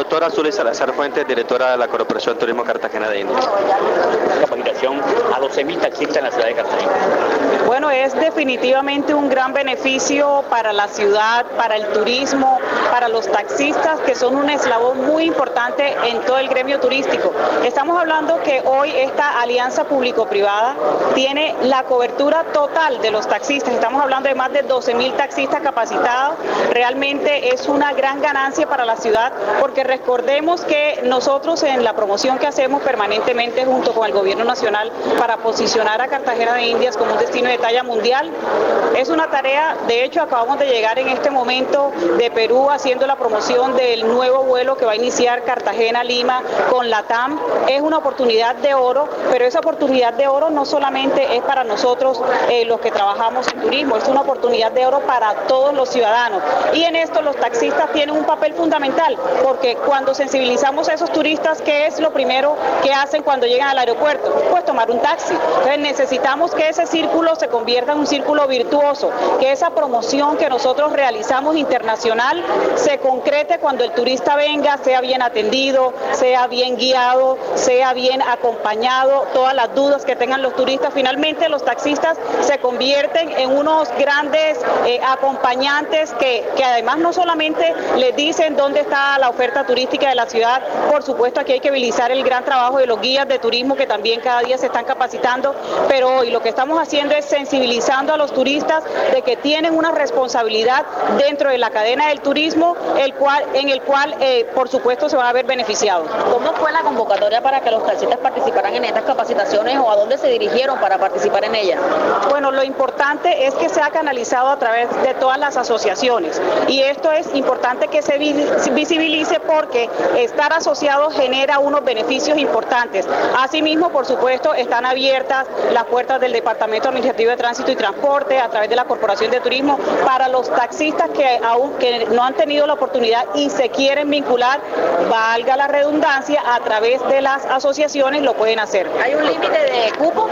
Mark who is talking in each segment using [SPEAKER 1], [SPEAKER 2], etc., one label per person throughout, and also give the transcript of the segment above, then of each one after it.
[SPEAKER 1] Doctora Zully Salazar Fuentes, directora de la Corporación Turismo Cartagena de Indias.
[SPEAKER 2] Capacitación a 12.000 taxistas en la ciudad de Cartagena.
[SPEAKER 3] Bueno, es definitivamente un gran beneficio para la ciudad, para el turismo, para los taxistas, que son un eslabón muy importante en todo el gremio turístico. Estamos hablando que hoy esta alianza público-privada tiene la cobertura total de los taxistas. Estamos hablando de más de 12.000 taxistas capacitados. Realmente es una gran ganancia para la ciudad porque recordemos que nosotros en la promoción que hacemos permanentemente junto con el gobierno nacional para posicionar a Cartagena de Indias como un destino de talla mundial, es una tarea, de hecho acabamos de llegar en este momento de Perú haciendo la promoción del nuevo vuelo que va a iniciar Cartagena-Lima con la TAM. Es una oportunidad de oro, pero esa oportunidad de oro no solamente es para nosotros eh, los que trabajamos en turismo, es una oportunidad de oro para todos los ciudadanos. Y en esto los taxistas tienen un papel fundamental, porque cuando sensibilizamos a esos turistas, ¿qué es lo primero que hacen cuando llegan al aeropuerto? Pues tomar un taxi. Entonces necesitamos que ese círculo se convierta en un círculo virtuoso, que esa promoción que nosotros realizamos internacional se concrete cuando el turista venga, sea bien atendido, sea bien guiado, sea bien acompañado, todas las dudas que tengan los turistas. Finalmente los taxistas se convierten en unos grandes eh, acompañantes que, que además no solamente les dicen dónde está la oferta turística de la ciudad, por supuesto aquí hay que habilitar el gran trabajo de los guías de turismo que también cada día se están capacitando, pero hoy lo que estamos haciendo es sensibilizando a los turistas de que tienen una responsabilidad dentro de la cadena del turismo, el cual, en el cual eh, por supuesto se van a ver beneficiados.
[SPEAKER 4] ¿Cómo fue la convocatoria para que los taxistas participaran en estas capacitaciones o a dónde se dirigieron para participar en ellas?
[SPEAKER 3] Bueno, lo importante es que se ha canalizado a través de todas las asociaciones y esto es importante que se visibilice porque estar asociado genera unos beneficios importantes. Asimismo, por supuesto, están abiertas las puertas del Departamento Administrativo de Tránsito y Transporte a través de la Corporación de Turismo para los taxistas que aún que no han tenido la oportunidad y se quieren vincular, valga la redundancia, a través de las asociaciones lo pueden hacer.
[SPEAKER 4] ¿Hay un límite de cupo?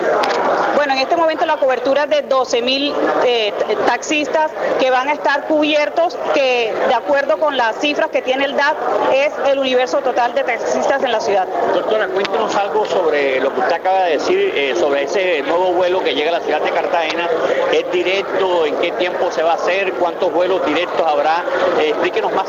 [SPEAKER 3] Bueno, en este momento la cobertura es de 12 mil eh, taxistas que van a estar cubiertos, que de acuerdo con las cifras que tiene el DAT es el universo total de taxistas en la ciudad.
[SPEAKER 2] Doctora, cuéntenos algo sobre lo que usted acaba de decir, eh, sobre ese nuevo vuelo que llega a la ciudad de Cartagena. ¿Es directo? ¿En qué tiempo se va a hacer? ¿Cuántos vuelos directos habrá? Eh, explíquenos más.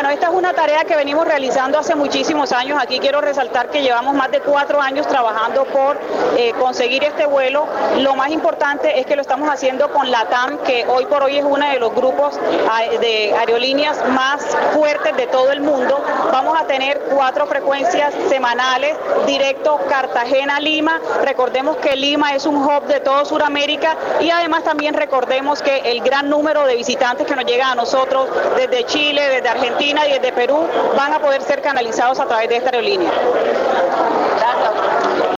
[SPEAKER 3] Bueno, esta es una tarea que venimos realizando hace muchísimos años. Aquí quiero resaltar que llevamos más de cuatro años trabajando por eh, conseguir este vuelo. Lo más importante es que lo estamos haciendo con la TAM, que hoy por hoy es uno de los grupos de aerolíneas más fuertes de todo el mundo. Vamos a tener cuatro frecuencias semanales, directo Cartagena-Lima. Recordemos que Lima es un hub de todo Sudamérica y además también recordemos que el gran número de visitantes que nos llegan a nosotros desde Chile, desde Argentina y desde Perú van a poder ser canalizados a través de esta aerolínea.